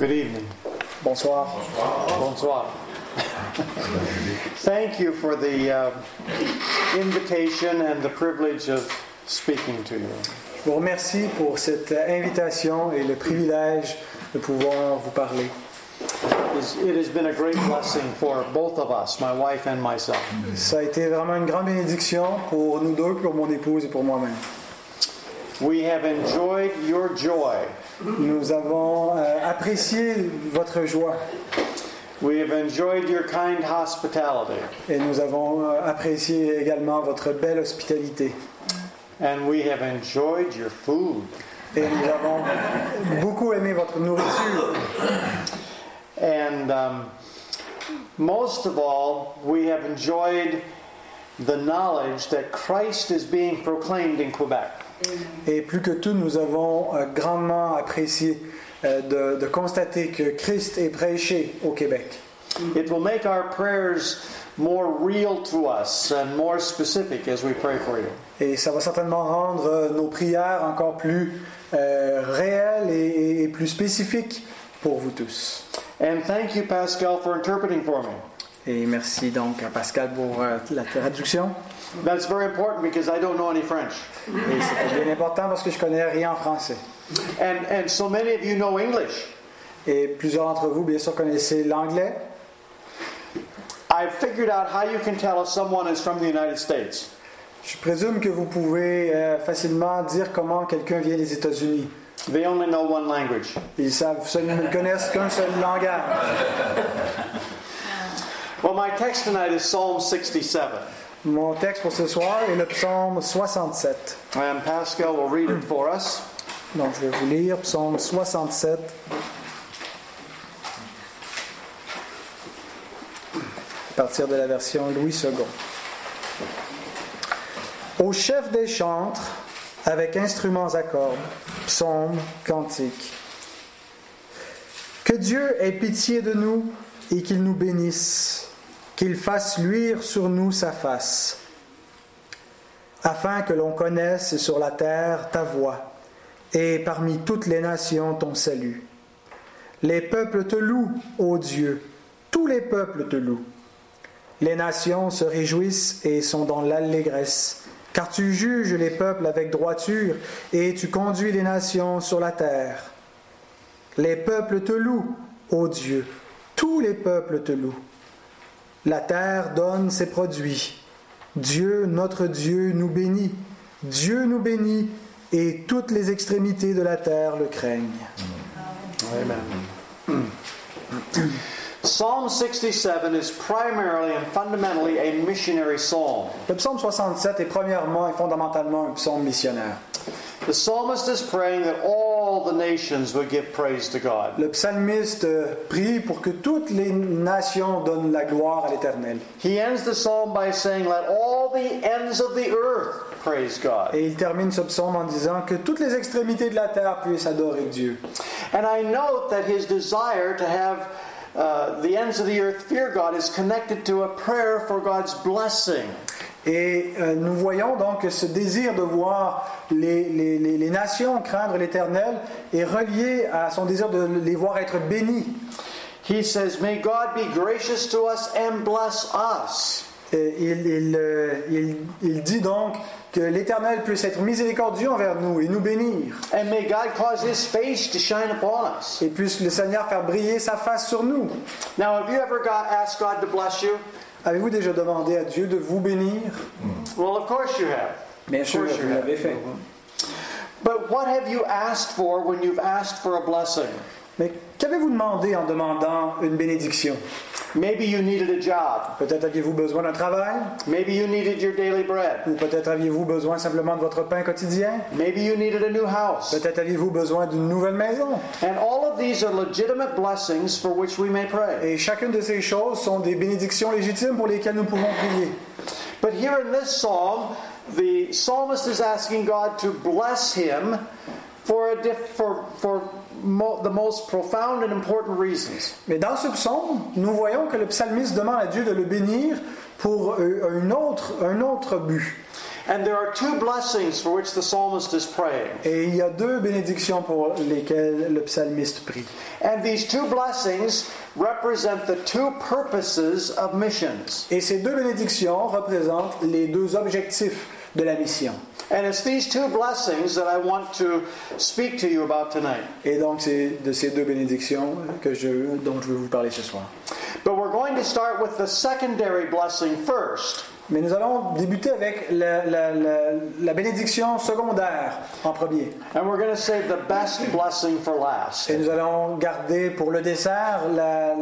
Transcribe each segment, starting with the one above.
Good evening. Bonsoir. Bonsoir. Thank you for the uh, invitation and the privilege of speaking to you. Je vous remercie pour cette invitation et le privilège de pouvoir vous parler. It has been a great blessing for both of us, my wife and myself. Ça a été vraiment une grande bénédiction pour nous deux, pour mon épouse et pour moi-même. We have enjoyed your joy. Nous avons euh, apprécié votre joie We have enjoyed your kind hospitality. et nous avons euh, apprécié également votre belle hospitalité. And we have enjoyed your food. Et nous avons beaucoup aimé votre nourriture. And um, most of all, we have enjoyed the knowledge that Christ is being proclaimed in Quebec. Et plus que tout, nous avons euh, grandement apprécié euh, de, de constater que Christ est prêché au Québec. It will make our prayers more real to us and more specific as we pray for you. Et ça va certainement rendre euh, nos prières encore plus euh, réelles et, et- et plus spécifiques pour vous tous. And thank you, Pascal, for interpreting for me. Et merci donc à Pascal pour euh, la traduction. That's very important because I don't know any French. Et c'est bien important parce que je connais rien en français. And, and so many of you know English. Et plusieurs d'entre vous, bien sûr, connaissez l'anglais. I've figured out how you can tell if someone is from the United States. Je présume que vous pouvez euh, facilement dire comment quelqu'un vient des États-Unis. They only know one language. Ils savent ne connaissent qu'un seul langage. Well, my text tonight is Psalm 67. Mon texte pour ce soir est le psaume 67. And Pascal will read it for us. Donc je vais vous lire psaume 67. À partir de la version Louis II. Au chef des chantres, avec instruments à cordes, psaumes, cantiques. Que Dieu ait pitié de nous et qu'il nous bénisse, qu'il fasse luire sur nous sa face, afin que l'on connaisse sur la terre ta voix et parmi toutes les nations ton salut. Les peuples te louent, ô Dieu, tous les peuples te louent. Les nations se réjouissent et sont dans l'allégresse, car tu juges les peuples avec droiture et tu conduis les nations sur la terre. Les peuples te louent, ô Dieu, tous les peuples te louent. La terre donne ses produits. Dieu, notre Dieu, nous bénit. Dieu nous bénit et toutes les extrémités de la terre le craignent. Psalm 67 is primarily and fundamentally a missionary psalm. Le psaume 67 est premièrement et fondamentalement un psaume missionnaire. The psalmist is praying that all the nations would give praise to God. Le psalmiste prie pour que toutes les nations donnent la gloire à l'Éternel. He ends the psalm by saying, Let all the ends of the earth praise God. Et il termine ce psaume en disant que toutes les extrémités de la terre puissent adorer Dieu. And I note that his desire to have uh, the ends of the earth fear God is connected to a prayer for God's blessing. Et euh, nous voyons donc que ce désir de voir les, les- les- les nations craindre l'Éternel est relié à son désir de les voir être bénis. He says, May God be gracious to us and bless us. Et il, il, euh, il- il dit donc que l'Éternel puisse être miséricordieux envers nous et nous bénir. And may God cause his face to shine upon us. Et puisse le Seigneur faire briller sa face sur nous. Now, have you ever got, asked God to bless you? Avez-vous déjà demandé à Dieu de vous bénir? Well, of course you have. Bien sûr, vous l'avez fait. But what have you asked for when you've asked for a blessing? Mais qu'avez-vous demandé en demandant une bénédiction? Maybe you needed a job. Peut-être aviez-vous besoin d'un travail? Maybe you needed your daily bread. Ou peut-être aviez-vous besoin simplement de votre pain quotidien? Maybe you needed a new house. Peut-être aviez-vous besoin d'une nouvelle maison? And all of these are legitimate blessings for which we may pray. Et chacune de ces choses sont des bénédictions légitimes pour lesquelles nous pouvons prier. But here in this psalm, the psalmist is asking God to bless him for, a diff- for, for the most profound and important reasons. Mais dans ce psaume, nous voyons que le psalmiste demande à Dieu de le bénir pour euh, un autre, un autre but. And there are two blessings for which the psalmist is praying. Et il y a deux bénédictions pour lesquelles le psalmiste prie. And these two blessings represent the two purposes of missions. Et ces deux bénédictions représentent les deux objectifs de la mission. And it's these two blessings that I want to speak to you about tonight. Et donc c'est de ces deux bénédictions que je, dont je veux vous parler ce soir. But we're going to start with the secondary blessing first. Mais nous allons débuter avec la, la- la- la bénédiction secondaire en premier. And we're going to save the best blessing for last. Et nous allons garder pour le dessert la,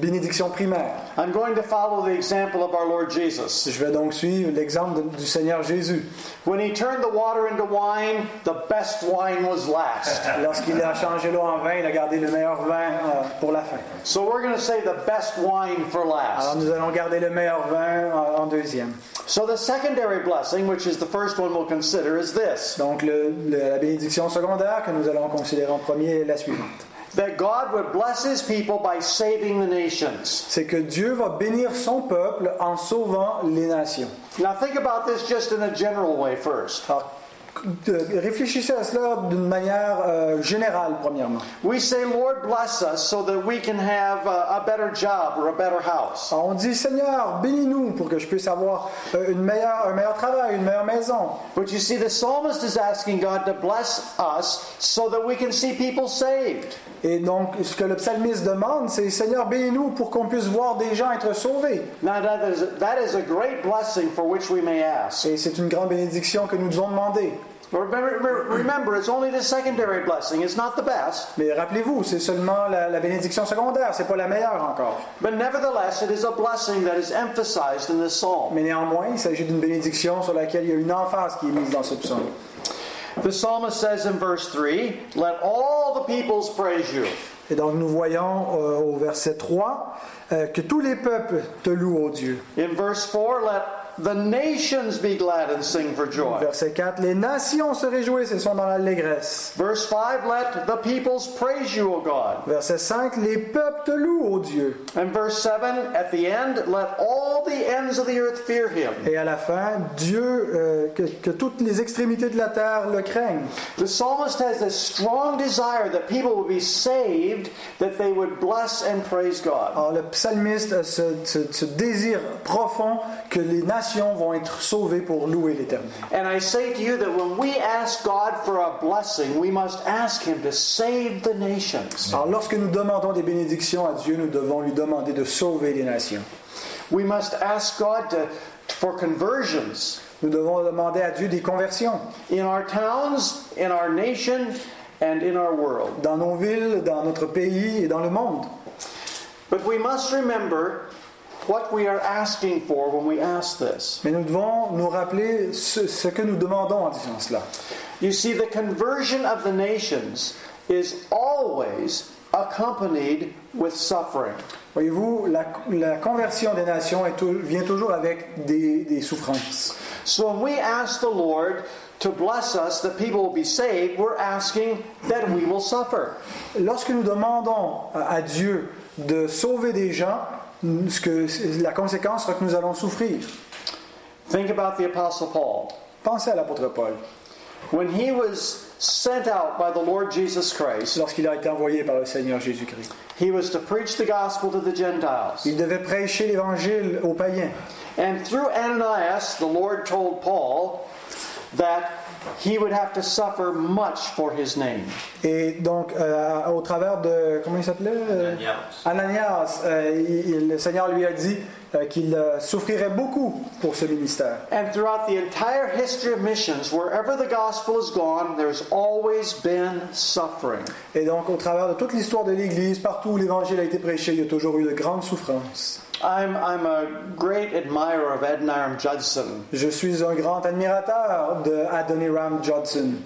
bénédiction primaire. I'm going to follow the example of our Lord Jesus. Je vais donc suivre l'exemple du Seigneur Jésus. When he turned the water into wine, the best wine was last. Lorsqu'il a changé l'eau en vin, il a gardé le meilleur vin euh, pour la fin. So we're going to save the best wine for Alors last. nous allons garder le meilleur vin en, en deuxième. So the secondary blessing, which is the first one we'll consider, is this Donc le- le- la bénédiction secondaire que nous allons considérer en premier est la suivante. that God would bless his people by saving the nations. C'est que Dieu va bénir son peuple en sauvant les nations. Now think about this just in a general way first. Alors, de- réfléchissez à cela d'une manière euh, générale, premièrement. We say, Lord, bless us so that we can have a, a better job or a better house. On dit Seigneur, bénis-nous pour que je puisse avoir euh, une meilleure, un meilleur travail, une meilleure maison. But you see, the psalmist is asking God to bless us so that we can see people saved. Et donc, ce que le psalmiste demande, c'est Seigneur, bénis-nous pour qu'on puisse voir des gens être sauvés. Now, that is, that is a great blessing for which we may ask. Et c'est une grande bénédiction que nous devons demander. Remember, remember, it's only the secondary blessing, it's not the best. Mais rappelez-vous, c'est seulement la, la bénédiction secondaire, c'est pas la meilleure encore. But nevertheless, it is a blessing that is emphasized in this psalm. Mais néanmoins, il s'agit d'une bénédiction sur laquelle il y a une emphase qui est mise dans ce psaume. The psalmist says in verse 3 Let all the peoples praise you. Et donc nous voyons euh, au verset 3 euh, que tous les peuples te louent, ô Dieu. In verse 4, let the nations be glad and sing for joy. Verset 4, les nations se réjouissent et sont dans l'allégresse. Verse 5, let the peoples praise you, O God. Verset 5, les peuples te louent, ô Dieu. And verse 7, at the end, let all the ends of the earth fear him. Et à la fin, Dieu, euh, que, que toutes les extrémités de la terre le craignent. The psalmist has this strong desire that people would be saved, that they would bless and praise God. Alors le psalmiste a ce, ce- ce désir profond que les nations vont être sauvées pour louer l'Éternel. And I say to you that when we ask God for a blessing, we must ask Him to save the nations. Alors lorsque nous demandons des bénédictions à Dieu, nous devons lui demander de sauver les nations. We must ask God to, for conversions Nous devons demander à Dieu des conversions in our towns, in our nation, and in our world. dans nos villes, dans notre pays et dans le monde. But we must remember what we are asking for when we ask this. Mais nous devons nous rappeler ce, ce que nous demandons en disant cela. You see, the conversion of the nations is always accompanied with suffering. Voyez-vous, la, la conversion des nations est vient toujours avec des, des souffrances. So when we ask the Lord to bless us, that people will be saved, we're asking that we will suffer. Lorsque nous demandons à Dieu de sauver des gens, ce que, la conséquence sera que nous allons souffrir. Think about the Apostle Paul. Pensez à l'apôtre Paul. When he was sent out by the Lord Jesus Christ, Lorsqu'il a été envoyé par le Seigneur Jésus-Christ, he was to preach the gospel to the Gentiles. il devait prêcher l'évangile aux païens. And through Ananias, the Lord told Paul that he would have to suffer much for his name. Et donc, euh, au travers de. Comment il s'appelait euh, Ananias. Ananias, euh, il- il- le Seigneur lui a dit euh, qu'il euh, souffrirait beaucoup pour ce ministère. And throughout the entire history of missions, wherever the gospel has gone, there's always been suffering. Et donc, au travers de toute l'histoire de l'Église, partout où l'Évangile a été prêché, il y a toujours eu de grandes souffrances. I'm, I'm a great admirer of Adoniram Judson. Je suis un grand admirateur de Adoniram Judson.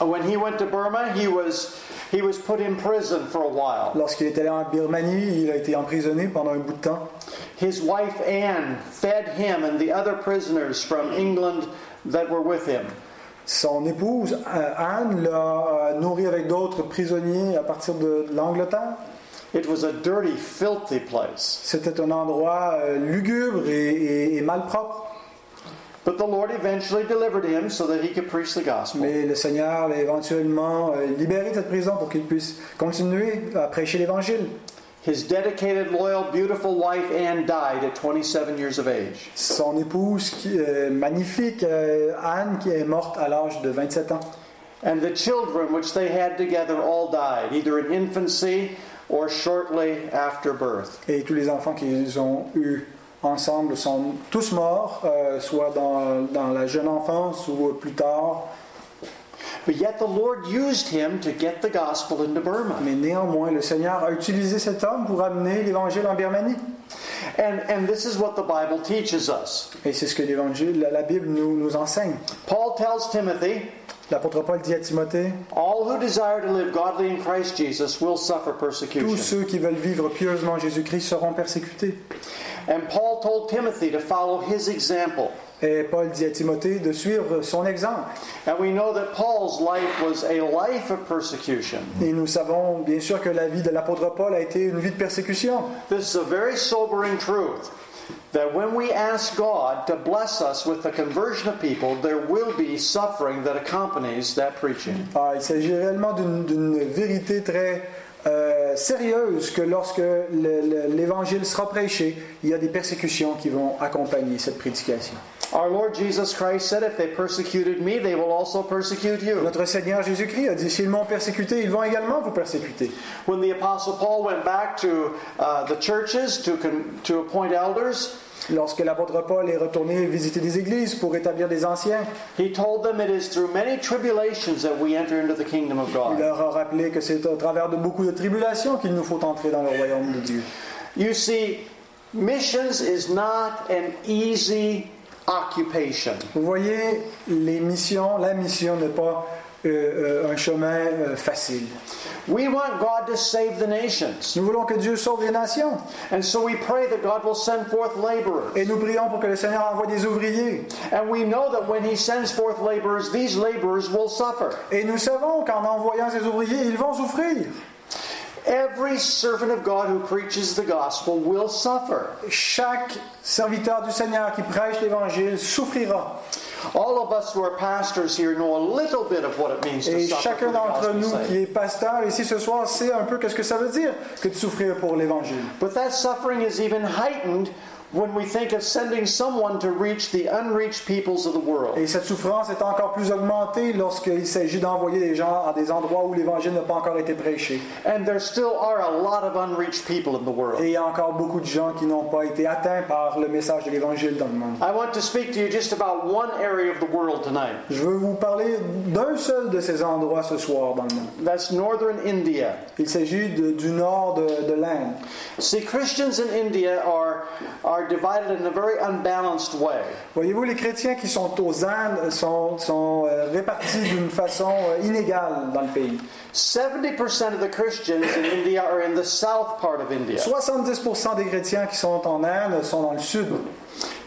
When he went to Burma, he was, he was put in prison for a while. Lorsqu'il est allé en Birmanie, il a été emprisonné pendant un bout de temps. His wife Anne fed him and the other prisoners from England that were with him. Son épouse, euh, Anne, l'a euh, nourri avec d'autres prisonniers à partir de l'Angleterre. It was a dirty, filthy place. C'était un endroit euh, lugubre et, et- et malpropre. But the Lord eventually delivered him so that he could preach the gospel. Mais le Seigneur l'a éventuellement euh, libéré de cette prison pour qu'il puisse continuer à prêcher l'Évangile. His dedicated, loyal, beautiful wife Anne died at 27 years of age. Son épouse, qui, euh, magnifique, euh, Anne, qui est morte à l'âge de 27 ans. And the children which they had together all died, either in infancy or shortly after birth. Et tous les enfants qu'ils ont eus ensemble sont tous morts, euh, soit dans, dans la jeune enfance ou plus tard. But yet the Lord used him to get the gospel into Burma. Mais néanmoins, le Seigneur a utilisé cet homme pour amener l'Évangile en Birmanie. And, and this is what the Bible teaches us. Et c'est ce que l'Évangile, la, la Bible nous, nous enseigne. Paul tells Timothy, L'apôtre Paul dit à Timothée, All who desire to live godly in Christ Jesus will suffer tous persecution. ceux qui veulent vivre pieusement en Jésus-Christ seront persécutés. And Paul told Timothy to follow his example. Et Paul dit à Timothée de suivre son exemple. And we know that Paul's life was a life of persecution. Et nous savons bien sûr que la vie de l'apôtre Paul a été une vie de persécution. This is a very sobering truth that when we ask God to bless us with the conversion of people, there will be suffering that accompanies that preaching. Ah, il s'agit réellement d'une vérité très euh, sérieuse que lorsque le- le- l'Évangile sera prêché, il y a des persécutions qui vont accompagner cette prédication. Our Lord Jesus Christ said, If they persecuted me, they will also persecute you. Notre Seigneur Jésus-Christ a dit, s'ils m'ont persécuté, ils vont également vous persécuter. When the Apostle Paul went back to uh, the churches to, con- to appoint elders, Lorsque l'apôtre Paul est retourné visiter des églises pour établir des anciens, he told them it is through many tribulations that we enter into the kingdom of il God. leur a rappelé que c'est au travers de beaucoup de tribulations qu'il nous faut entrer dans le royaume de Dieu. You see, missions is not an easy occupation. Vous voyez, les missions, la mission n'est pas euh, euh, un chemin euh, facile. We want God to save the nations. Nous voulons que Dieu sauve les nations. And so we pray that God will send forth laborers. Et nous prions pour que le Seigneur envoie des ouvriers. And we know that when He sends forth laborers, these laborers will suffer. Et nous savons qu'en envoyant ces ouvriers, ils vont souffrir. Every servant of God who preaches the gospel will suffer. Chaque serviteur du Seigneur qui prêche l'Évangile souffrira. All of us who are pastors here know a little bit of what it means to Et suffer chacun d'entre nous sake. qui est pasteur ici ce soir sait un peu ce que ça veut dire que de souffrir pour l'Évangile. But that suffering is even heightened when we think of sending someone to reach the unreached peoples of the world. Et cette souffrance est encore plus augmentée lorsqu'il s'agit d'envoyer des gens à des endroits où l'Évangile n'a pas encore été prêché. And there still are a lot of unreached people in the world. Et il y a encore beaucoup de gens qui n'ont pas été atteints par le message de l'Évangile dans le monde. I want to speak to you just about one area of the world tonight. Je veux vous parler d'un seul de ces endroits ce soir dans le monde. That's northern India. Il s'agit du nord de, de l'Inde. See, Christians in India are, are divided in a very unbalanced way. Voyez-vous, les chrétiens qui sont aux Indes sont, sont, euh, répartis d'une façon euh, inégale dans le pays. 70% of the Christians in India are in the south part of India. 70% des chrétiens qui sont en Inde sont dans le sud.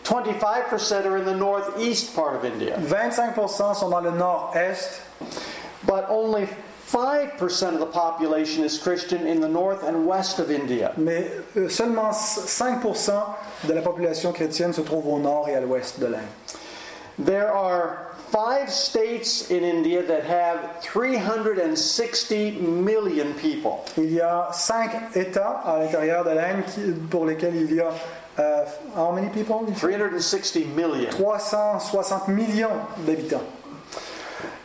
25% are in the northeast part of India. 25% sont dans le nord-est. But only 5% of the population is Christian in the north and west of India. Mais euh, seulement 5% de la population chrétienne se trouve au nord et à l'ouest de l'Inde. There are five states in India that have 360 million people. Il y a cinq États à l'intérieur de l'Inde pour lesquels il y a euh, how many people? 360 million. 360 millions d'habitants.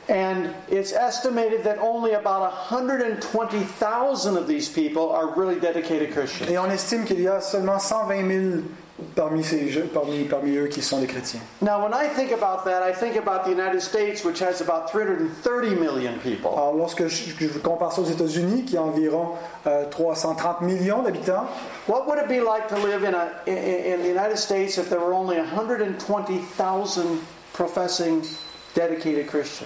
And it's estimated that only about 120,000 of these people are really dedicated Christians. Et on estime qu'il y a seulement 120 000 parmi, ces, jeux- parmi, parmi eux qui sont des chrétiens. Now, when I think about that, I think about the United States, which has about 330 million people. Alors lorsque je, je compare ça aux États-Unis, qui ont environ euh, 330 millions d'habitants, What would it be like to live in, a, in, in the United States if there were only 120,000 professing Christians?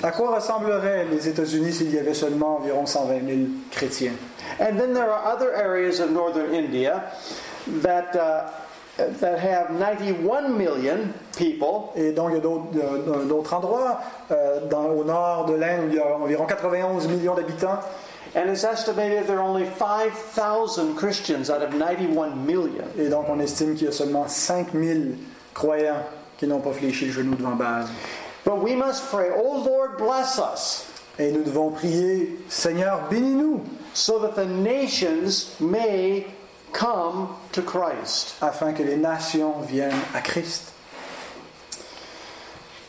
À quoi ressembleraient les États-Unis s'il y avait seulement environ 120 000 chrétiens? And then there are other areas of northern India that, uh, that have 91 million people, Et donc il y a d'autres, endroits, euh, dans- au nord de l'Inde, où il y a environ 91 millions d'habitants, and it's estimated there are only 5,000 Christians out of 91 million. et donc on estime qu'il y a seulement 5 000 croyants qui n'ont pas fléchi le genou devant Baal. But we must pray, Oh Lord, bless us, Et nous devons prier, Seigneur, bénis-nous, so that the nations may come to Christ. afin que les nations viennent à Christ.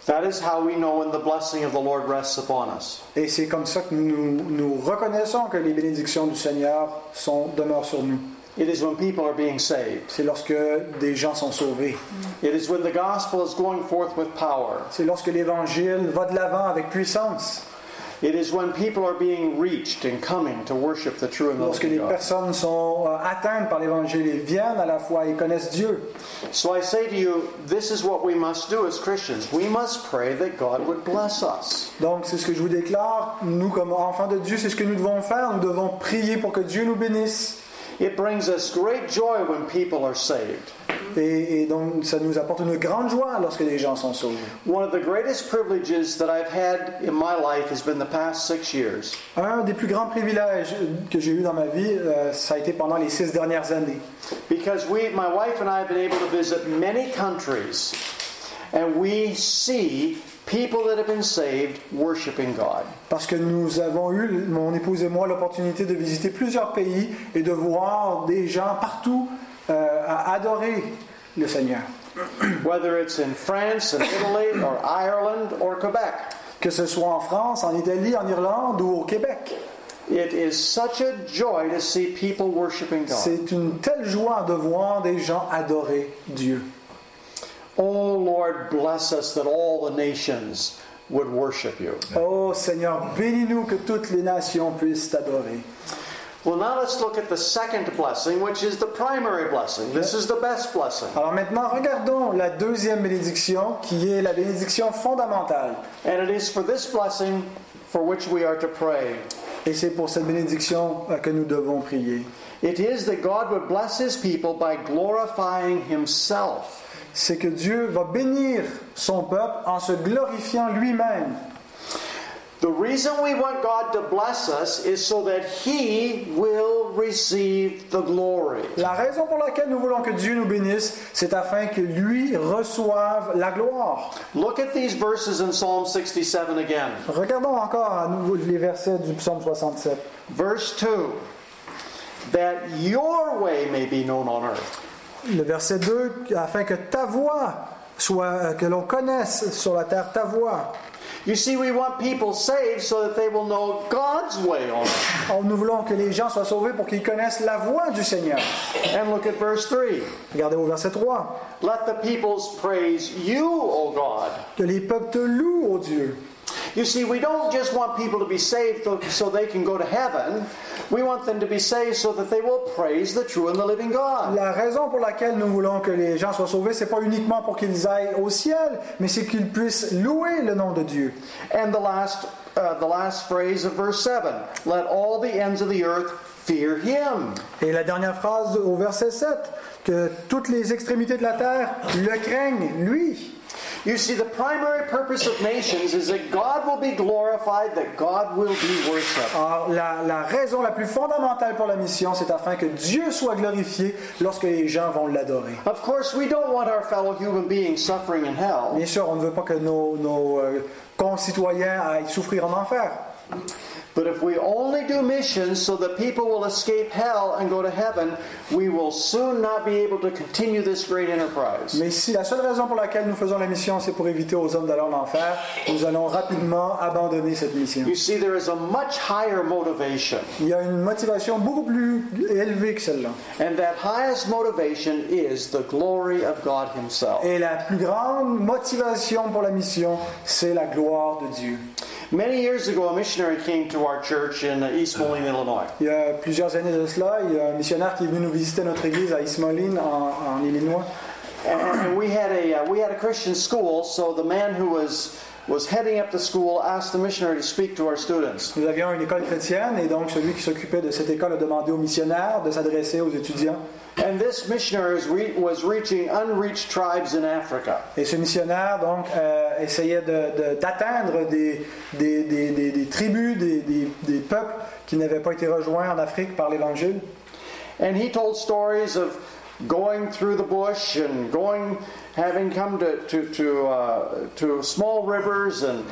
That is how we know when the blessing of the Lord rests upon us. Et c'est comme ça que nous, nous reconnaissons que les bénédictions du Seigneur sont, demeurent sur nous. It is when people are being saved. C'est lorsque des gens sont sauvés. It is when the gospel is going forth with power. C'est lorsque l'Évangile va de l'avant avec puissance. It is when people are being reached and coming to worship the true and the Lorsque living les God. personnes sont euh, atteintes par l'Évangile et viennent à la foi et connaissent Dieu. So I say to you, this is what we must do as Christians. We must pray that God would bless us. Donc c'est ce que je vous déclare. Nous, comme enfants de Dieu, c'est ce que nous devons faire. Nous devons prier pour que Dieu nous bénisse. It brings us great joy when people are saved. Et, et donc ça nous apporte une grande joie lorsque les gens sont sauvés. One of the greatest privileges that I've had in my life has been the past six years. Un des plus grands privilèges que j'ai eu dans ma vie, euh, ça a été pendant les six dernières années. Because we, my wife and I have been able to visit many countries, and we see people that have been saved worshiping God. Parce que nous avons eu, mon épouse et moi, l'opportunité de visiter plusieurs pays et de voir des gens partout euh, adorer le Seigneur. Whether it's in France and Italy or Ireland or Quebec. Que ce soit en France, en Italie, en Irlande ou au Québec. It is such a joy to see people worshiping God. C'est une telle joie de voir des gens adorer Dieu. Oh Lord, bless us that all the nations would worship you. Oh Seigneur, bénis-nous que toutes les nations puissent t'adorer. Well, now let's look at the second blessing, which is the primary blessing. This is the best blessing. Alors maintenant, regardons la deuxième bénédiction qui est la bénédiction fondamentale. And it is for this blessing for which we are to pray. Et c'est pour cette bénédiction que nous devons prier. It is that God would bless his people by glorifying himself. C'est que Dieu va bénir son peuple en se glorifiant lui-même. The reason we want God to bless us is so that he will receive the glory. La raison pour laquelle nous voulons que Dieu nous bénisse, c'est afin que lui reçoive la gloire. Look at these verses in Psalm 67 again. Regardons encore à nouveau les versets du psaume 67. Verse 2 That your way may be known on earth. Le verset 2, afin que ta voix soit, euh, que l'on connaisse sur la terre ta voix. You see, we want people saved so that they will know God's way on. Or, nous voulons que les gens soient sauvés pour qu'ils connaissent la voix du Seigneur. And look at verse 3 Regardez au verset 3. Let the peoples praise you, O God. Que les peuples te louent, ô Dieu. You see, we don't just want people to be saved so- they can go to heaven. We want them to be saved so that they will praise the true and the living God. La raison pour laquelle nous voulons que les gens soient sauvés, c'est pas uniquement pour qu'ils aillent au ciel, mais c'est qu'ils puissent louer le nom de Dieu. And the last, uh, the last phrase of verse 7 Let all the ends of the earth fear him. Et la dernière phrase au verset 7, que toutes les extrémités de la terre le craignent, lui. You see, the primary purpose of nations is that God will be glorified, that God will be worshipped. Alors, la, la raison la plus fondamentale pour la mission, c'est afin que Dieu soit glorifié lorsque les gens vont l'adorer. Of course, we don't want our fellow human beings suffering in hell. Bien sûr, on ne veut pas que nos, nos, euh, concitoyens aillent souffrir en enfer. But if we only do missions so that people will escape hell and go to heaven, we will soon not be able to continue this great enterprise. Mais si la seule raison pour laquelle nous faisons la mission, c'est pour éviter aux hommes d'aller en enfer, nous allons rapidement abandonner cette mission. You see, there is a much higher motivation, Il y a une motivation beaucoup plus élevée que celle-là. and that highest motivation is the glory of God Himself. Et la plus grande motivation pour la mission, c'est la gloire de Dieu. Many years ago, a missionary came to our church in East Moline, Illinois. Il y a plusieurs années de cela, il y a un missionnaire qui est venu nous visiter notre église à East Moline, en, en Illinois. And, and we had a uh, we had a Christian school, so the man who was was heading up the school asked the missionary to speak to our students. Nous avions une école chrétienne et donc celui qui s'occupait de cette école a demandé aux missionnaires de s'adresser aux étudiants. And this missionary was, re- was reaching unreached tribes in Africa. Et ce missionnaire donc euh, essayait de- de- d'atteindre des, des- des- des- des tribus, des, des- des peuples qui n'avaient pas été rejoints en Afrique par l'Évangile. And he told stories of going through the bush and going, having come to to to, uh, to small rivers and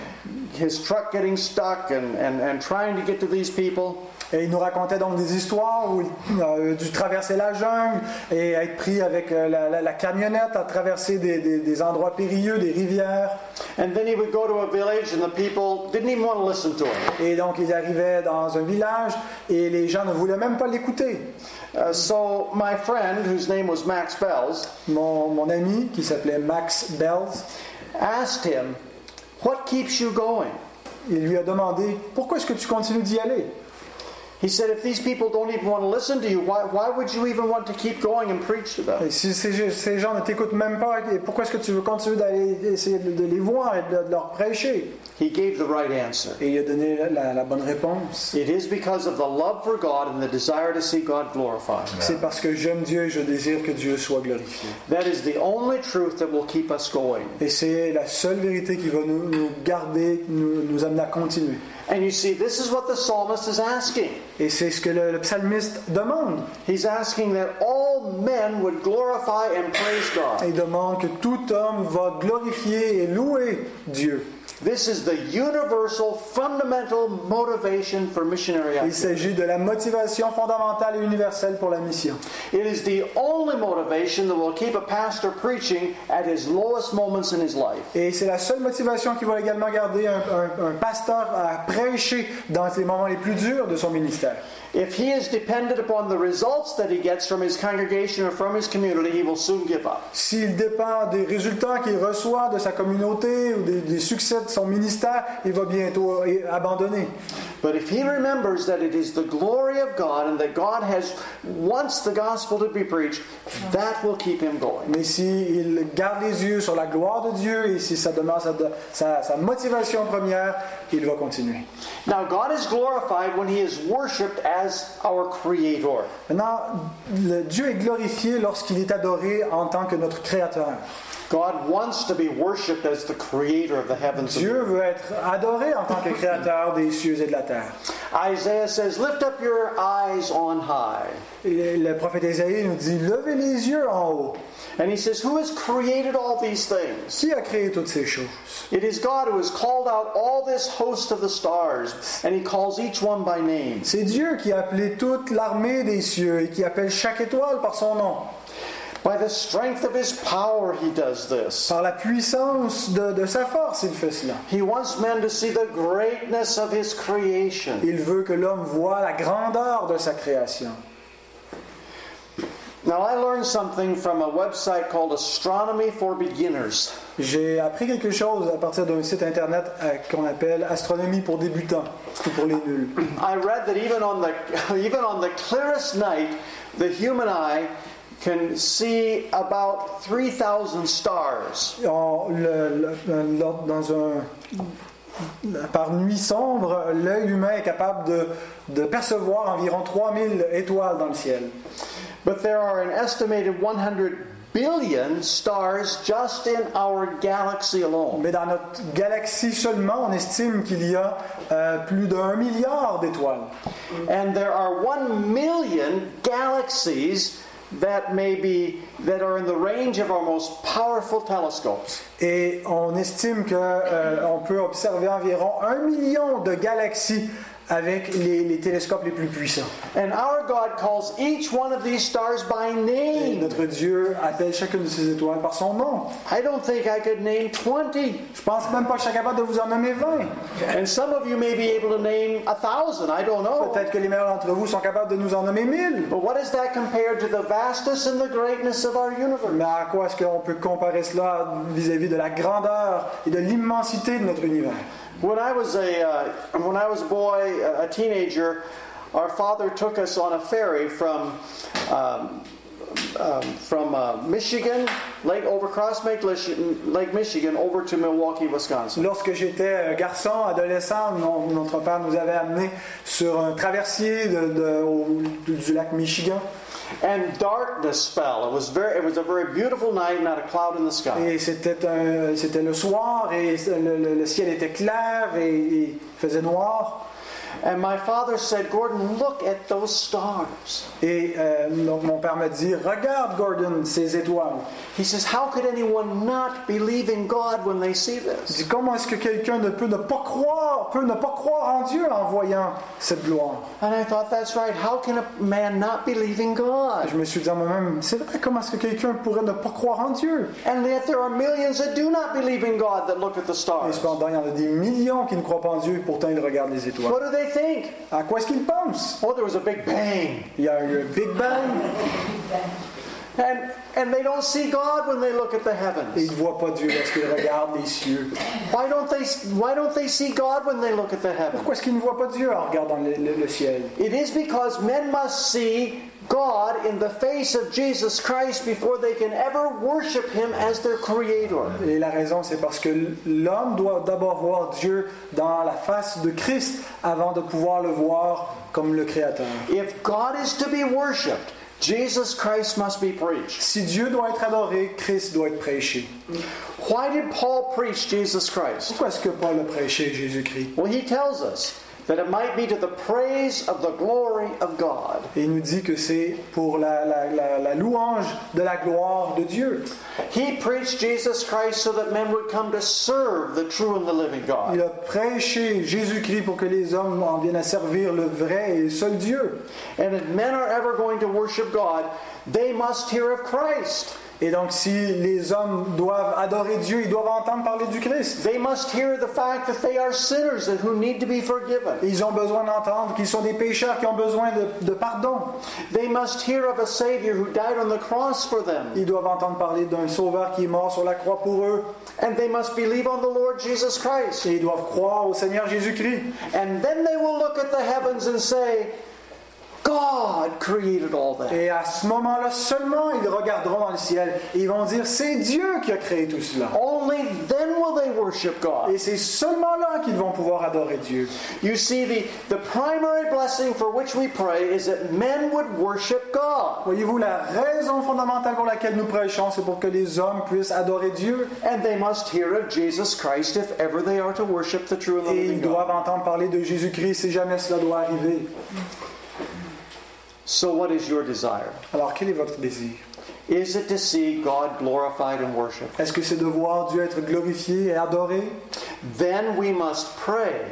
his truck getting stuck and, and, and trying to get to these people. Et il nous racontait donc des histoires où il a dû traverser la jungle et être pris avec euh, la, la- la camionnette à traverser des, des- des endroits périlleux, des rivières. And then he would go to a village and the people didn't even want to listen to him. Et donc il arrivait dans un village et les gens ne voulaient même pas l'écouter. Uh, so my friend, whose name was Max Bells, Mon, mon ami, qui s'appelait Max Bells, asked him, What keeps you going? il lui a demandé Pourquoi est-ce que tu continues d'y aller? He said, If these people don't even want to listen to you, why, why would you even want to keep going and preach to them? Et si ces, ces gens ne t'écoutent même pas, et pourquoi est-ce que tu veux continuer d'aller essayer de, de les voir et de, de leur prêcher He gave the right answer. Et il a donné la, la bonne réponse. It is because of the love for God and the desire to see God glorified. C'est parce que j'aime Dieu et je désire que Dieu soit glorifié. That is the only truth that will keep us going. Et c'est la seule vérité qui va nous, nous garder, nous, nous amener à continuer. And you see, this is what the psalmist is asking. Et c'est ce que le, le psalmiste demande. He's asking that all men would glorify and praise God. Il demande que tout homme va glorifier et louer Dieu. This is the universal, fundamental motivation for missionary Il s'agit de la motivation fondamentale et universelle pour la mission. It is the only motivation that will keep a pastor preaching at his lowest moments in his life. Et c'est la seule motivation qui va également garder un, un- un pasteur à prêcher dans les moments les plus durs de son ministère. If he is dependent upon the results that he gets from his congregation or from his community, he will soon give up. S'il dépend des résultats qu'il reçoit de sa communauté ou des, des succès de son ministère, il va bientôt euh, abandonner. But if he remembers that it is the glory of God and that God has wants the gospel to be preached, that will keep him going. Mais s'il garde les yeux sur la gloire de Dieu et si ça demeure sa, sa- sa motivation première, il va continuer. Now, God is glorified when he is worshiped as our creator. Maintenant, le Dieu est glorifié lorsqu'il est adoré en tant que notre créateur. God wants to be worshiped as the creator of the heavens Dieu veut être adoré en tant que créateur des cieux et de la terre. Isaiah says, Lift up your eyes on high. Et le prophète Ésaïe nous dit Levez les yeux en haut. And he says, Who has created all these things? Qui a créé toutes ces choses? It is God who has called out all this host of the stars, and he calls each one by name. C'est Dieu qui a appelé toute l'armée des cieux et qui appelle chaque étoile par son nom. By the strength of his power, he does this. Par la puissance de, de sa force, il fait cela. He wants men to see the greatness of his creation. Il veut que l'homme voie la grandeur de sa création. Now, I learned something from a website called Astronomy for Beginners. J'ai appris quelque chose à partir d'un site internet euh, qu'on appelle Astronomie pour débutants ou pour les nuls. I read that even on the even on the clearest night, the human eye can see about 3,000 stars. En- le- le- lors- dans un, par nuit sombre, l'œil humain est capable de, de percevoir environ 3000 étoiles dans le ciel. But there are an estimated 100 billion stars just in our galaxy alone. Mais dans notre galaxie seulement, on estime qu'il y a euh, plus d'un milliard d'étoiles. And there are 1 million galaxies that may be that are in the range of our most powerful telescopes. Et on estime qu'on peut observer environ un million de galaxies avec les, les télescopes les plus puissants. And our God calls each one of these stars by Et name. notre Dieu appelle chacune de ces étoiles par son nom. I don't think I could name 20. Je pense même pas que je suis capable de vous en nommer 20. And some of you may be able to name a thousand. I don't know. Peut-être que les meilleurs d'entre vous sont capables de nous en nommer 1000. But what is that compared to the vastness and the greatness of our universe? Mais à quoi est-ce qu'on peut comparer cela vis-à-vis de la grandeur et de l'immensité de notre univers? When I was a uh, when I was a boy, a teenager, our father took us on a ferry from um, um, from uh, Michigan, Lake over across Lake, Mich- Lake Michigan, over to Milwaukee, Wisconsin. Lorsque j'étais un garçon, adolescent, mon- notre père nous avait amenés sur un traversier de- de- au- du lac Michigan. And darkness fell. It was very. It was a very beautiful night, not a cloud in the sky. Et c'était c'était le soir et le, le- le ciel était clair et, et il faisait noir. And my father said, Gordon, look at those stars. Et euh, donc mon père me dit, regarde Gordon, ces étoiles. He says, How could anyone not believe in God when they see Il this? dit, comment est-ce que quelqu'un ne peut ne pas croire, peut ne pas croire en Dieu en voyant cette gloire? And I thought, That's right. How can a man not believe in God? Je me suis dit à moi-même, c'est vrai, comment est-ce que quelqu'un pourrait ne pas croire en Dieu? And yet there are millions that do not believe in God that look at the Et stars. cependant, il y en a des millions qui ne croient pas en Dieu et pourtant ils regardent les étoiles. What do they think? À quoi est-ce qu'ils pensent Oh, there was a big bang. Il y a eu un Big Bang And, and they don't see God when they look at the et heavens. ils ne voient pas Dieu lorsqu'ils regardent les cieux. Why don't they, why don't they see God when they look at the heavens? Pourquoi est-ce qu'ils ne voient pas Dieu en regardant le, le- le ciel It is because men must see God in the face of Jesus Christ before they can ever worship Him as their Creator. Et la raison, c'est parce que l'homme doit d'abord voir Dieu dans la face de Christ avant de pouvoir le voir comme le Créateur. If God is to be worshiped, Jesus Christ must be preached. Si Dieu doit être adoré, Christ doit être prêché. Why did Paul preach Jesus Christ? Pourquoi est-ce que Paul a prêché Jésus-Christ? Well, he tells us that it might be to the praise of the glory of God. Et il nous dit que c'est pour la, la- la- la louange de la gloire de Dieu. He preached Jesus Christ so that men would come to serve the true and the living God. Il a prêché Jésus-Christ pour que les hommes en viennent à servir le vrai et seul Dieu. And if men are ever going to worship God, they must hear of Christ. Et donc, si les hommes doivent adorer Dieu, ils doivent entendre parler du Christ. They must hear the fact that they are sinners and who need to be forgiven. Ils ont besoin d'entendre qu'ils sont des pécheurs qui ont besoin de, de pardon. They must hear of a Savior who died on the cross for them. Ils doivent entendre parler d'un sauveur qui est mort sur la croix pour eux. And they must believe on the Lord Jesus Christ. Et ils doivent croire au Seigneur Jésus-Christ. And then they will look at the heavens and say, God created all that. Et à ce moment-là seulement, ils regarderont dans le ciel et ils vont dire, c'est Dieu qui a créé tout cela. Only then will they worship God. Et c'est seulement là qu'ils vont pouvoir adorer Dieu. You see, the, the primary blessing for which we pray is that men would worship God. Voyez-vous, la raison fondamentale pour laquelle nous prêchons, c'est pour que les hommes puissent adorer Dieu. And they must hear of Jesus Christ if ever they are to worship the true and the Et ils God. doivent entendre parler de Jésus-Christ si jamais cela doit arriver. So, what is your desire? Alors, quel est votre désir? Is it to see God glorified and worshiped? Est-ce que c'est de voir Dieu être glorifié et adoré? Then we must pray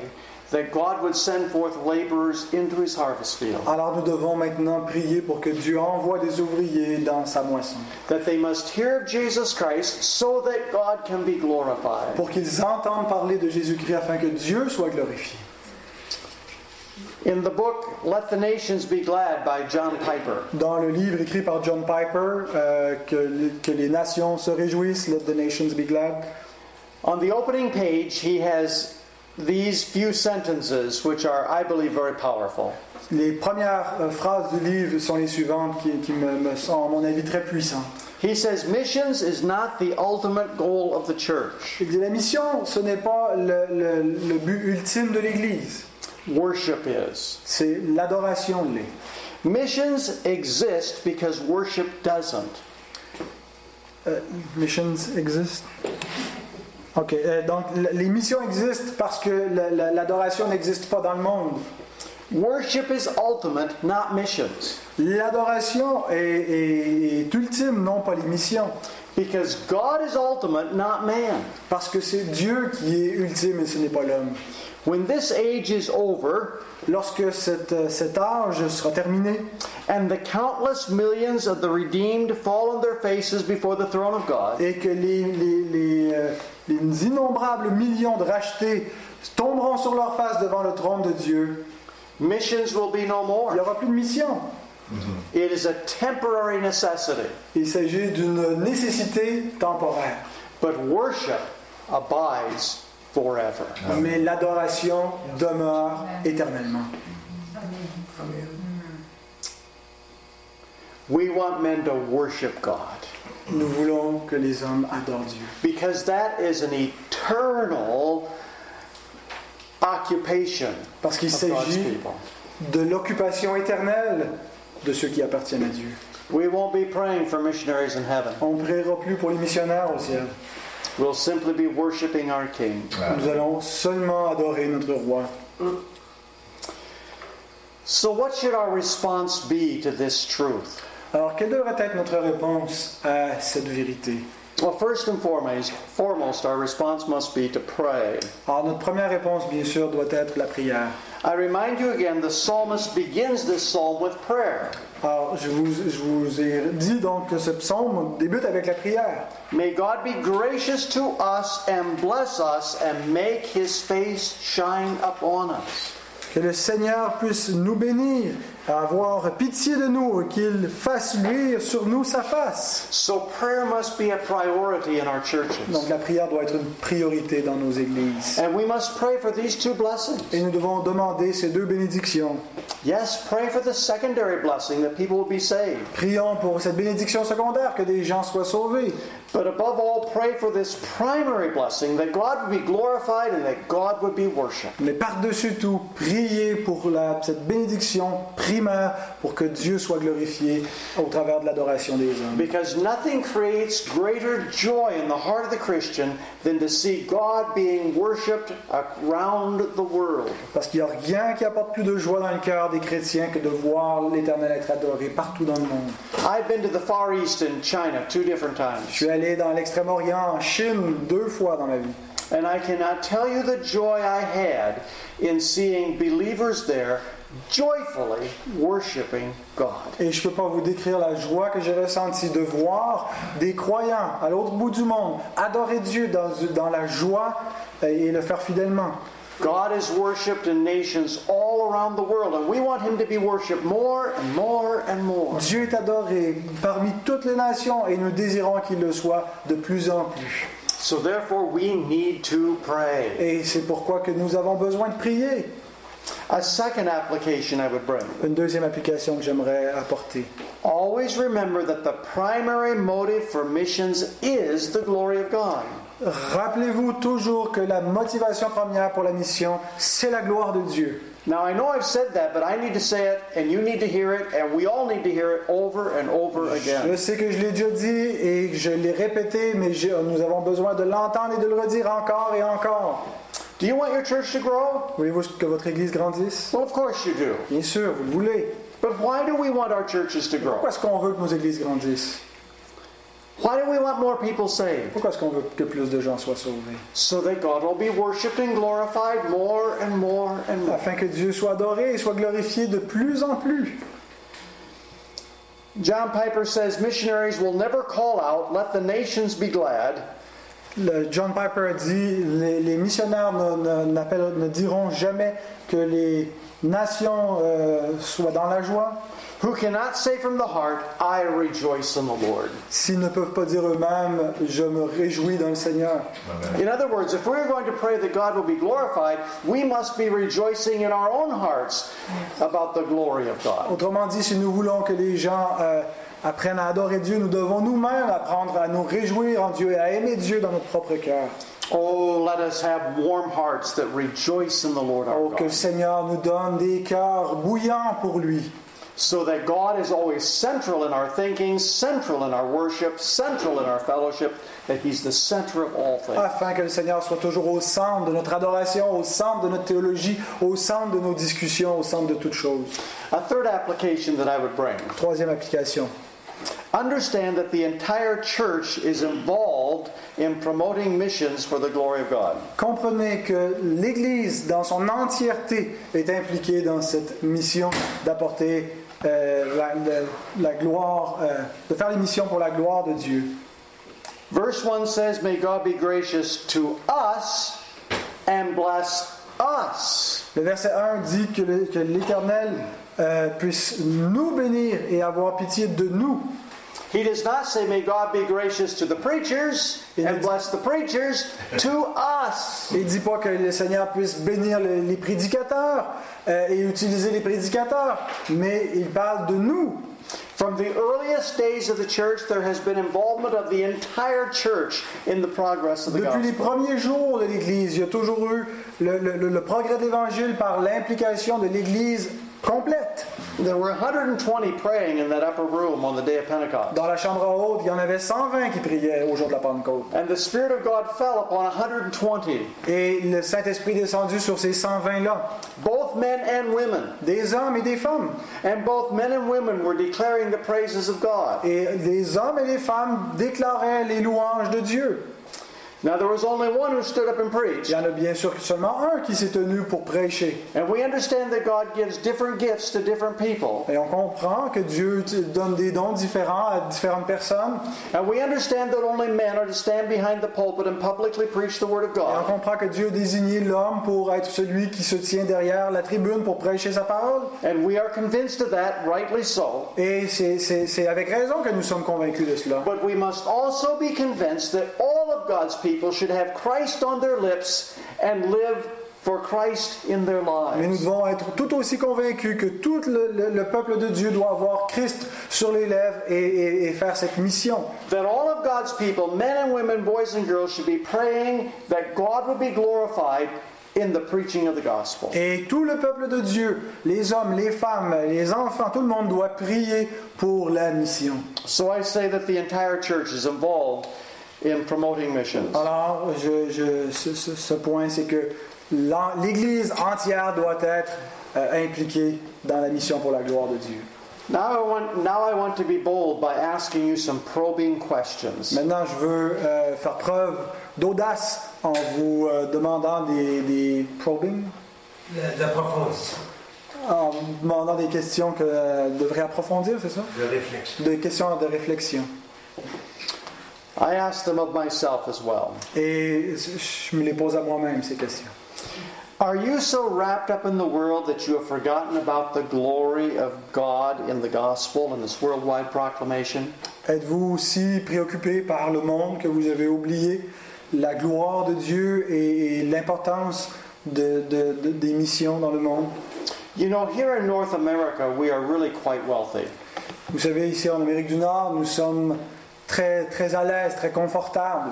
that God would send forth laborers into his harvest field, Alors nous devons maintenant prier pour que Dieu envoie des ouvriers dans sa moisson, that they must hear of Jesus Christ so that God can be glorified. pour qu'ils entendent parler de Jésus-Christ afin que Dieu soit glorifié. In the book Let the Nations Be Glad by John Piper, Dans le livre écrit par John Piper, euh, que, les- que les nations se réjouissent, Let the nations be glad, on the opening page, he has these few sentences which are, I believe, very powerful. les premières euh, phrases du livre sont les suivantes qui, qui me, me sont, à mon avis, très puissantes. He says, Missions is not the ultimate goal of the church, Il dit, la mission, ce n'est pas le, le- le but ultime de l'Église, worship is. c'est l'adoration l'Église. Missions exist because worship doesn't. Euh, missions exist. Ok, euh, donc les missions existent parce que la- la- l'adoration n'existe pas dans le monde. Worship is ultimate, not missions. L'adoration est, est- est ultime, non pas les missions. Because God is ultimate, not man. Parce que c'est Dieu qui est ultime et ce n'est pas l'homme. When this age is over, Lorsque cette, euh, cet âge sera terminé and the countless millions of the redeemed fall on their faces before the throne of God, et que les, les- les, euh, les innombrables millions de rachetés tomberont sur leur face devant le trône de Dieu, missions will be no il n'y more. aura plus de mission. It is a temporary necessity. Il s'agit d'une nécessité temporaire. But worship abides forever. Mais l'adoration demeure éternellement. We want men to worship God Nous voulons que les hommes adorent Dieu. because that is an eternal occupation Parce qu'il s'agit de l'occupation éternelle de ceux qui appartiennent à Dieu. We won't be praying for missionaries in heaven. On ne priera plus pour les missionnaires au ciel. We'll simply be worshiping our King. Nous allons seulement adorer notre roi. So, what should our response be to this truth? Alors, quelle devrait être notre réponse à cette vérité Well, first and foremost, foremost, our response must be to pray. Alors, notre première réponse, bien sûr, doit être la prière. I remind you again, the psalmist begins this psalm with prayer. Alors, je vous, je vous ai dit donc que ce psaume débute avec la prière. May God be gracious to us and bless us and make his face shine upon us. Que le Seigneur puisse nous bénir, avoir pitié de nous et qu'il fasse luire sur nous sa face. So prayer must be a priority in our churches. Donc la prière doit être une priorité dans nos églises. And we must pray for these two blessings. Et nous devons demander ces deux bénédictions. Yes, pray for the secondary blessing that people will be saved. Prions pour cette bénédiction secondaire, que des gens soient sauvés. But above all, pray for this primary blessing that God would be glorified and that God would be worshiped. Mais par-dessus tout, priez pour la- cette bénédiction primaire pour que Dieu soit glorifié au travers de l'adoration des hommes. Because nothing creates greater joy in the heart of the Christian than to see God being worshiped around the world. Parce qu'il n'y a rien qui apporte plus de joie dans le cœur des chrétiens que de voir l'Éternel être adoré partout dans le monde. I've been to the Far East in China two different Je times, suis allé dans l'Extrême-Orient, en Chine, deux fois dans ma vie. and I cannot tell you the joy I had in seeing believers there joyfully worshiping God. Et je ne peux pas vous décrire la joie que j'ai ressentie de voir des croyants à l'autre bout du monde adorer Dieu dans, dans la joie et le faire fidèlement. God is worshiped in nations all around the world, and we want Him to be worshiped more and more and more. Dieu est adoré parmi toutes les nations et nous désirons qu'il le soit de plus en plus. So therefore, we need to pray. Et c'est pourquoi que nous avons besoin de prier. A second application I would bring. Une deuxième application que j'aimerais apporter. Always remember that the primary motive for missions is the glory of God. Rappelez-vous toujours que la motivation première pour la mission, c'est la gloire de Dieu. Now, I know I've said that, but I need to say it, and you need to hear it, and we all need to hear it over and over Je again. sais que je l'ai déjà dit et que je l'ai répété, mais je- nous avons besoin de l'entendre et de le redire encore et encore. Do you want your church to grow? Voulez-vous que votre Église grandisse? Well, of course you do. Bien sûr, vous le voulez. But why do we want our churches to grow? Pourquoi est-ce qu'on veut que nos Églises grandissent? Why do we want more people saved? Pourquoi est-ce qu'on veut que plus de gens soient sauvés? So that God will be worshiped and glorified more and more and more. Afin que Dieu soit adoré et soit glorifié de plus en plus. John Piper says missionaries will never call out, let the nations be glad. Le- John Piper dit les, les missionnaires ne, ne- ne diront jamais que les nations euh, soient dans la joie who cannot say from the heart, I rejoice in the Lord. s'ils ne peuvent pas dire eux-mêmes je me réjouis dans le Seigneur. In other words, if we're going to pray that God will be glorified, we must be rejoicing in our own hearts about the glory of God. Autrement dit, si nous voulons que les gens euh, apprennent à adorer Dieu, nous devons nous-mêmes apprendre à nous réjouir en Dieu et à aimer Dieu dans notre propre cœur. Oh, let us have warm hearts that rejoice in the Lord Oh, our que le. Seigneur nous donne des cœurs bouillants pour lui. So that God is always central in our thinking, central in our worship, central in our fellowship, that He's the center of all things. afin que le Seigneur soit toujours au centre de notre adoration, au centre de notre théologie, au centre de nos discussions, au centre de toutes choses. A third application that I would bring Troisième application. understand that the entire church is involved in promoting missions for the glory of God. Comprenez que l'Église, dans son entièreté, est impliquée dans cette mission d'apporter euh, la, la- la gloire, euh, de faire les missions pour la gloire de Dieu. Verse 1 says, May God be gracious to us and bless us. Le verset 1 dit que l'Éternel euh, puisse nous bénir et avoir pitié de nous. He does not say, May God be gracious to the preachers and bless the preachers, to us. Il ne dit pas que le Seigneur puisse bénir les, les prédicateurs euh, et utiliser les prédicateurs, mais il parle de nous. From the earliest days of the church, there has been involvement of the entire church in the progress of the Depuis les premiers jours de l'Église, il y a toujours eu le, le- le- le progrès de l'Évangile par l'implication de l'Église complète. There were 120 praying in that upper room on the day of Pentecost. Dans la chambre haute, il y en avait 120 qui priaient au jour de la Pentecôte. And the Spirit of God fell upon 120, Et le Saint-Esprit descendu sur ces 120-là, both men and women. des hommes et des femmes. And both men and women were declaring the praises of God. Et des hommes et des femmes déclaraient les louanges de Dieu. Now, there was only one who stood up and Il preached. y en a bien sûr seulement un qui s'est tenu pour prêcher. And we understand that God gives different gifts to different people. Et on comprend que Dieu donne des dons différents à différentes personnes. And we understand that only men are to stand behind the pulpit and publicly preach the Word of Et on God. comprend que Dieu a désigné l'homme pour être celui qui se tient derrière la tribune pour prêcher sa parole. And we are convinced of that, rightly so. Et c'est avec raison que nous sommes convaincus de cela. But we must also be convinced that all of God's people should have Christ on their lips and live for Christ in their Mais nous devons être tout aussi convaincus que tout le, le- le peuple de Dieu doit avoir Christ sur les lèvres et, et- et faire cette mission. That all of God's people, men and women, boys and girls, should be praying that God would be glorified in the preaching of the gospel. Et tout le peuple de Dieu, les hommes, les femmes, les enfants, tout le monde doit prier pour la mission. So I say that the entire church is involved in promoting missions. Alors, je, je- ce, ce- ce point, c'est que l'Église entière doit être euh, impliquée dans la mission pour la gloire de Dieu. Now I want now I want to be bold by asking you some probing questions. Maintenant, je veux euh, faire preuve d'audace en vous euh, demandant des, des probing, d'approfondir, en vous demandant des questions que euh, devrait approfondir, c'est ça? De réflexion. Des questions de réflexion. I ask them of myself as well. Et je me les pose à moi-même, ces questions. Are you so wrapped up in the world that you have forgotten about the glory of God in the gospel and this worldwide proclamation? Êtes-vous aussi préoccupé par le monde que vous avez oublié la gloire de Dieu et, et l'importance de- de- de- des missions dans le monde You know, here in North America, we are really quite wealthy. Vous savez, ici en Amérique du Nord, nous sommes très, très à l'aise, très confortables.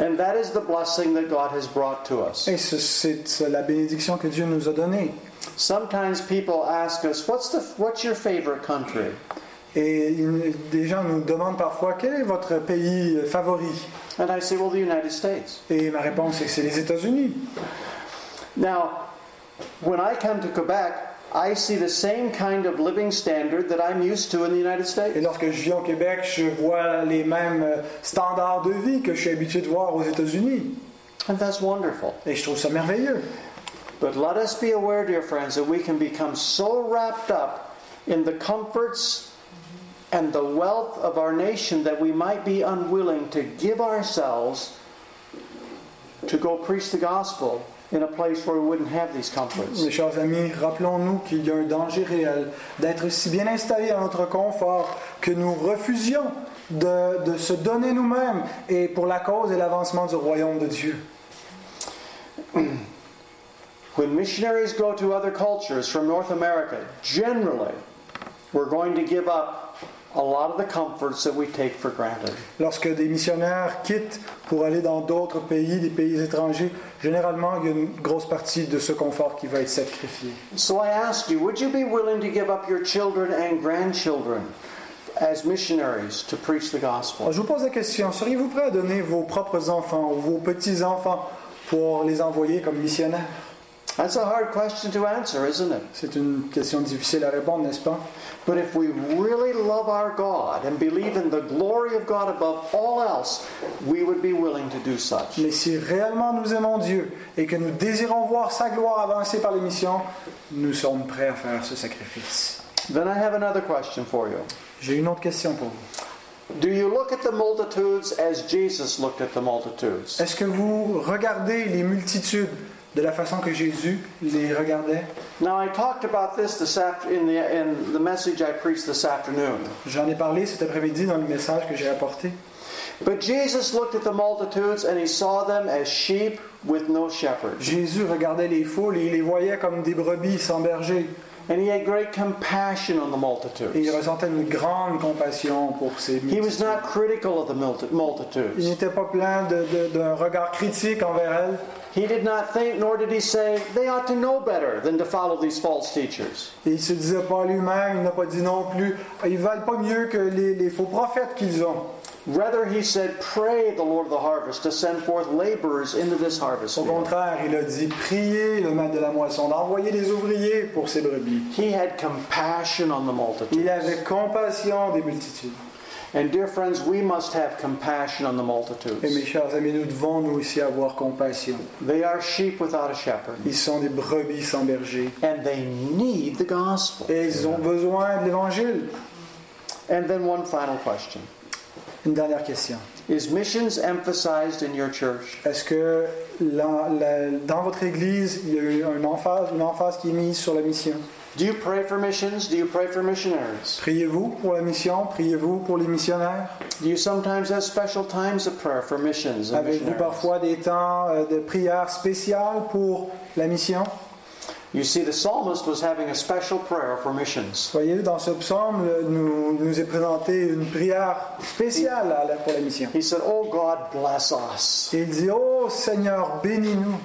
And that is the blessing that God has brought to us. Et ce- c'est la bénédiction que Dieu nous a donnée. Sometimes people ask us, what's, the, what's your favorite country? Et des gens nous demandent parfois quel est votre pays favori? And I say, well, the United States. Et ma réponse est que c'est les États-Unis. Now, when I come to Quebec, I see the same kind of living standard that I'm used to in the United States. Et lorsque je viens au Québec, je vois les mêmes euh, standards de vie que je suis habitué de voir aux États-Unis. And that's wonderful. Et je trouve ça merveilleux. But let us be aware, dear friends, that we can become so wrapped up in the comforts and the wealth of our nation that we might be unwilling to give ourselves to go preach the gospel in a place where we wouldn't have these comforts. Mes chers amis, rappelons-nous qu'il y a un danger réel d'être si bien installés à notre confort que nous refusions de, de se donner nous-mêmes et pour la cause et l'avancement du royaume de Dieu. When missionaries go to other cultures from North America, generally, we're going to give up a lot of the comforts that we take for granted. Lorsque des missionnaires quittent pour aller dans d'autres pays, des pays étrangers, généralement, il y a une grosse partie de ce confort qui va être sacrifié. So I ask you, would you be willing to give up your children and grandchildren as missionaries to preach the gospel? Je vous pose la question, seriez-vous prêt à donner vos propres enfants ou vos petits-enfants pour les envoyer comme missionnaires? That's a hard question to answer, isn't it? C'est une question difficile à répondre, n'est-ce pas? But if we really love our God and believe in the glory of God above all else, we would be willing to do such. Mais si réellement nous aimons Dieu et que nous désirons voir sa gloire avancer par les missions, nous sommes prêts à faire ce sacrifice. Then I have another question for you. J'ai une autre question pour vous. Do you look at the multitudes as Jesus looked at the multitudes? Est-ce que vous regardez les multitudes de la façon que Jésus les regardait Now I talked about this this after, in the in the message I preached this afternoon. J'en ai parlé cet après-midi dans le message que j'ai apporté. But Jesus looked at the multitudes and he saw them as sheep with no shepherd. Jésus regardait les foules et il les voyait comme des brebis sans berger. And he had great compassion on the et il multitudes. ressentait une grande compassion pour ces He was multitudes. not critical of the multi- Il multitudes. n'était pas plein d'un regard critique envers elles. He did not think, nor did he say, they ought to know better than to follow these false teachers. Et il se disait pas lui-même, il n'a pas dit non plus, ils valent pas mieux que les, les faux prophètes qu'ils ont. Rather, he said, Pray the Lord of the harvest to send forth laborers into this harvest Au contraire, il a dit priez le maître de la moisson, d'envoyer des ouvriers pour ces brebis. He had compassion on the Il multitude. avait compassion des multitudes. And dear friends, we must have compassion on the multitudes. Et mes chers amis, nous devons nous aussi avoir compassion. They are sheep without a shepherd, Ils sont des brebis sans berger. and they need the gospel. Et ils ont besoin de l'évangile. And then one final question Une dernière question. Is missions emphasized in your church? Est-ce que la- la- dans votre église, il y a eu un emphase, une emphase qui est mise sur la mission? Do you pray for missions? Do you pray for missionaries? Priez-vous pour la mission? Priez-vous pour les missionnaires? Do you sometimes have special times of prayer for missions and Avez-vous parfois des temps euh, de prière spéciales pour la mission? You see, the psalmist was having a special prayer for missions. Voyez, dans ce psaume, nous, nous est présenté une prière spéciale à la- pour la mission. He said, Oh God, bless us. Il dit, oh Seigneur, bénis-nous.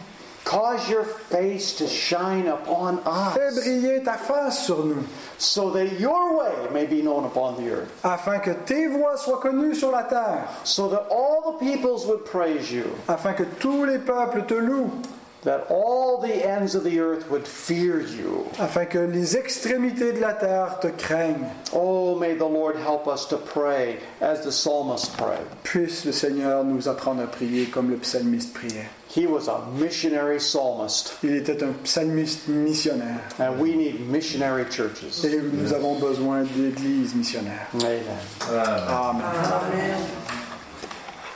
Cause your face to shine upon Fais us, briller ta face sur nous, so that your way may be known upon the earth, afin que tes voix soient connues sur la terre, so that all the peoples would praise you, afin que tous les peuples te louent, that all the ends of the earth would fear you. afin que les extrémités de la terre te craignent. Oh, may the Lord help us to pray as the psalmist prayed. Puisse le Seigneur nous apprendre à prier comme le psalmiste priait. He was a missionary psalmist, Il était un psalmiste missionnaire. and we need missionary churches. Et nous avons besoin d'églises missionnaires. Amen. Amen. Amen.